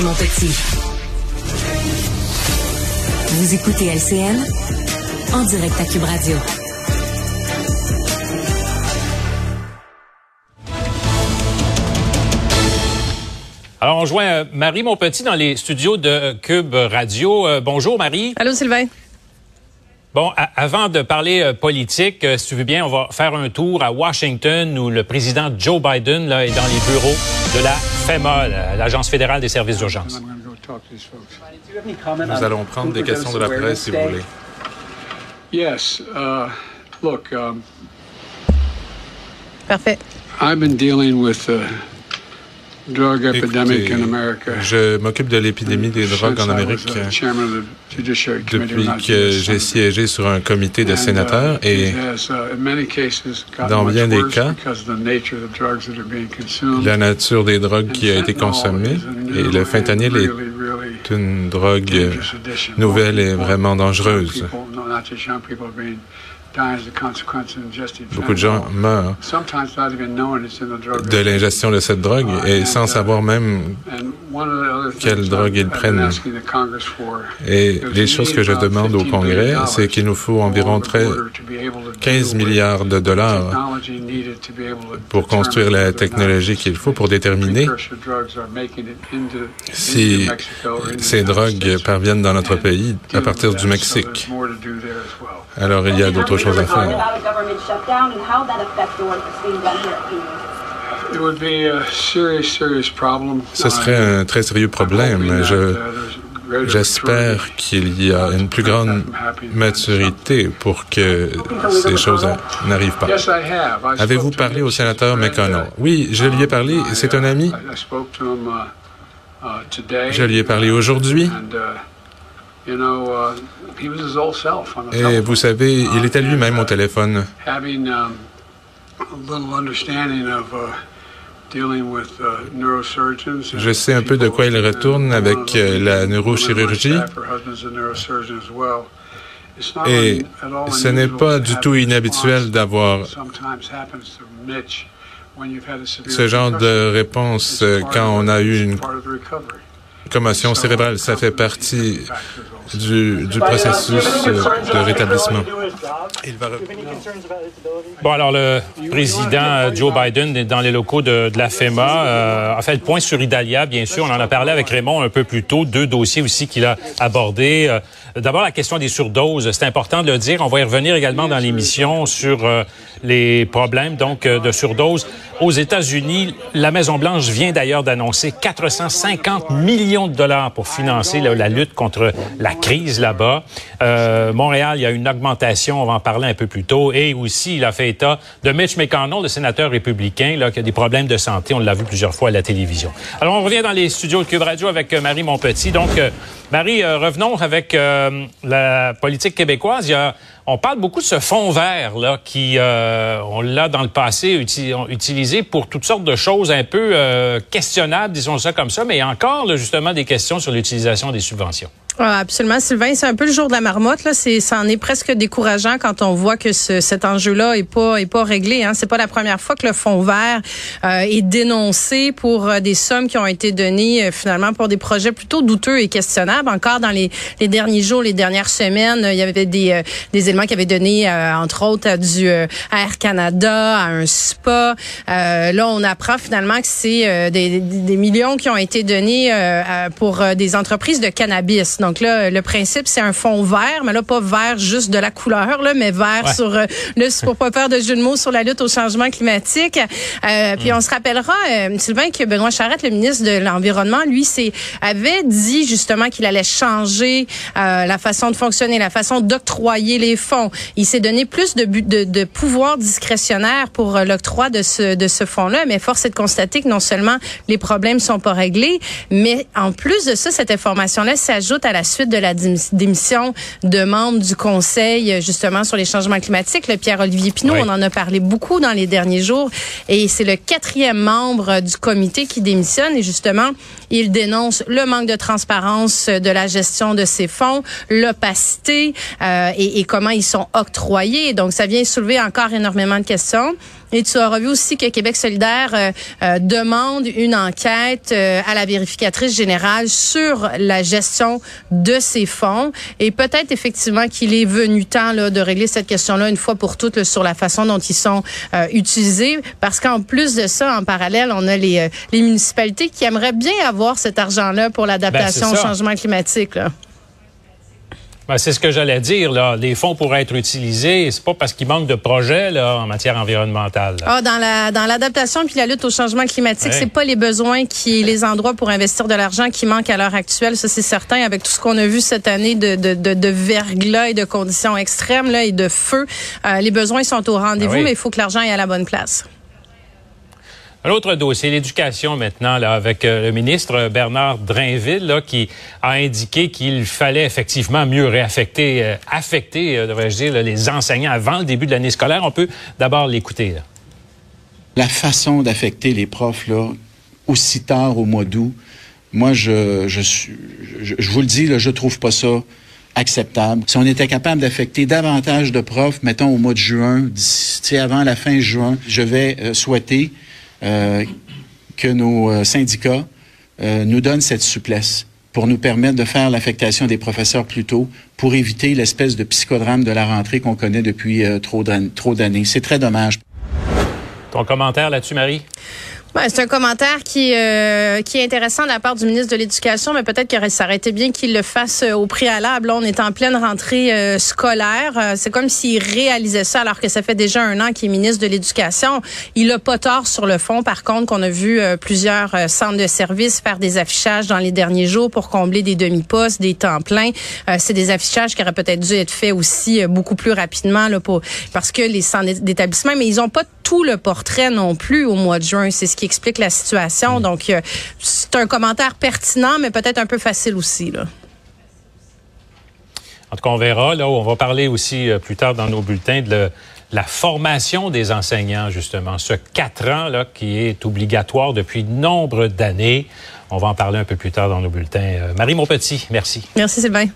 mon petit. Vous écoutez LCN en direct à Cube Radio. Alors, on joint euh, Marie Monpetit dans les studios de Cube Radio. Euh, bonjour, Marie. Allô, Sylvain. Bon, avant de parler euh, politique, si tu veux bien, on va faire un tour à Washington où le président Joe Biden là, est dans les bureaux de la FEMA, l'Agence fédérale des services d'urgence. Nous allons prendre des questions de la presse si vous voulez. Yes. Uh, look. Um, Parfait. I've been dealing with the drug epidemic Écoutez, in America. je m'occupe de l'épidémie des drogues en Amérique uh, Committee depuis que j'ai siégé sur un comité de uh, sénateurs et uh, dans bien des cas, la nature des drogues qui a été consommée et le fentanyl est une drogue nouvelle et vraiment dangereuse. Beaucoup de gens meurent de l'ingestion de cette drogue et sans savoir même quelle drogue ils prennent. Et les choses que je demande au Congrès, c'est qu'il nous faut environ 13, 15 deal with milliards de dollars pour construire la technologie qu'il faut pour déterminer si ces drogues parviennent dans notre pays à partir du Mexique. Alors il y a d'autres choses à faire. Ce serait un très sérieux problème. Je, j'espère qu'il y a une plus grande maturité pour que ces choses n'arrivent pas. Avez-vous parlé au sénateur McConnell? Oui, je lui ai parlé. C'est un ami. Je lui ai parlé aujourd'hui. Et vous savez, il était lui-même au téléphone. Je sais un peu de quoi il retourne avec euh, la neurochirurgie. Et ce n'est pas du tout inhabituel d'avoir ce genre de réponse euh, quand on a eu une commotion cérébrale. Ça fait partie du, du processus de rétablissement. Bon, alors le président euh, Joe Biden est dans les locaux de, de la FEMA. Euh, a fait le point sur Idalia, bien sûr. On en a parlé avec Raymond un peu plus tôt. Deux dossiers aussi qu'il a abordés. Euh, D'abord, la question des surdoses. C'est important de le dire. On va y revenir également dans l'émission sur euh, les problèmes donc de surdose. Aux États-Unis, la Maison-Blanche vient d'ailleurs d'annoncer 450 millions de dollars pour financer là, la lutte contre la crise là-bas. Montréal, il y a une augmentation, on va en parler un peu plus tôt. Et aussi, il a fait état de Mitch McConnell, le sénateur républicain, qui a des problèmes de santé. On l'a vu plusieurs fois à la télévision. Alors, on revient dans les studios de Cube Radio avec euh, Marie Monpetit. Donc, euh, Marie, euh, revenons avec la politique québécoise. On parle beaucoup de ce fonds vert là, qui, on l'a dans le passé uti- utilisé pour toutes sortes de choses un peu questionnables, disons ça comme ça, mais il y a encore justement des questions sur l'utilisation des subventions. Ah, absolument, Sylvain. C'est un peu le jour de la marmotte. Là, c'est, ça en est presque décourageant quand on voit que ce, cet enjeu-là est pas est pas réglé. Hein. C'est pas la première fois que le fonds vert euh, est dénoncé pour euh, des sommes qui ont été données euh, finalement pour des projets plutôt douteux et questionnables. Encore dans les, les derniers jours, les dernières semaines, euh, il y avait des euh, des éléments qui avaient donné entre autres à du à Air Canada, à un spa. Là, on apprend finalement que c'est des, des, millions qui ont été donnés pour des entreprises de cannabis. Donc là, le principe, c'est un fond vert, mais là, pas vert juste de la couleur, là, mais vert Ouais. sur euh, le pour pas faire de jeu de mots sur la lutte au changement climatique. Euh, Puis on se rappellera, euh, Sylvain, que Benoît Charette, le ministre de l'Environnement, lui, avait dit justement qu'il allait changer euh, la façon de fonctionner, la façon d'octroyer les fonds. Il s'est donné plus de, de, de pouvoir discrétionnaire pour euh, l'octroi de ce, de ce fonds-là, mais force est de constater que non seulement les problèmes sont pas réglés, mais en plus de ça, cette information-là s'ajoute à la suite de la démission de membres du Conseil, euh, justement, sur les changements climatiques. Le Pierre-Olivier Pinault, Oui. on en a parlé beaucoup dans les derniers jours, et c'est le quatrième membre euh, du comité qui démissionne, et justement, il dénonce le manque de transparence euh, de la gestion de ces fonds, l'opacité euh, et, et comment ils sont octroyés. Donc, ça vient soulever encore énormément de questions. Et tu auras vu aussi que Québec solidaire euh, euh, demande une enquête euh, à la vérificatrice générale sur la gestion de ces fonds. Et peut-être effectivement qu'il est venu temps là, de régler cette question-là une fois pour toutes sur la façon dont ils sont utilisés. Parce qu'en plus de ça, en parallèle, on a les, les municipalités qui aimeraient bien avoir cet argent-là pour l'adaptation Ben, au changement climatique. Là. Ben, c'est ce que j'allais dire. Là. Les fonds pourraient être utilisés. C'est pas parce qu'il manque de projets là, en matière environnementale. là. Ah, dans la dans l'adaptation puis la lutte au changement climatique, Ouais. c'est pas les besoins qui les endroits pour investir de l'argent qui manquent à l'heure actuelle, ça c'est certain avec tout ce qu'on a vu cette année de de de, de verglas et de conditions extrêmes là et de feu, euh, les besoins sont au rendez-vous Ah oui. mais il faut que l'argent aille à la bonne place. Un autre dossier, l'éducation maintenant, là, avec euh, le ministre Bernard Drainville, là, qui a indiqué qu'il fallait effectivement mieux réaffecter, euh, affecter, euh, devrais-je dire, les enseignants avant le début de l'année scolaire. On peut d'abord l'écouter. la façon d'affecter les profs là, aussi tard au mois d'août, moi, je, je, vous le dis, là, je trouve pas ça acceptable. Si on était capable d'affecter davantage de profs, mettons au mois de juin, d'ici- avant la fin juin, je vais souhaiter que nos euh, syndicats euh, nous donnent cette souplesse pour nous permettre de faire l'affectation des professeurs plus tôt, pour éviter l'espèce de psychodrame de la rentrée qu'on connaît depuis euh, trop d'années. C'est très dommage. Ton commentaire là-dessus, Marie? C'est un commentaire qui euh, qui est intéressant de la part du ministre de l'Éducation, mais peut-être que ça aurait été bien qu'il le fasse euh, au préalable. On est en pleine rentrée euh, scolaire. C'est comme s'il réalisait ça alors que ça fait déjà un an qu'il est ministre de l'Éducation. Il a pas tort sur le fond. Par contre, qu'on a vu plusieurs centres de services faire des affichages dans les derniers jours pour combler des demi-postes, des temps pleins. C'est des affichages qui auraient peut-être dû être faits aussi beaucoup plus rapidement là, pour, parce que les centres d'établissement, mais ils ont pas tout le portrait non plus au mois de juin. C'est ce qui explique la situation. Donc, euh, c'est un commentaire pertinent, mais peut-être un peu facile aussi. Là. En tout cas, on verra. Là, on va parler aussi euh, plus tard dans nos bulletins de le- la formation des enseignants, justement. Ce quatre ans là, qui est obligatoire depuis nombre d'années. On va en parler un peu plus tard dans nos bulletins. Euh, Marie Monpetit, merci. Merci Sylvain.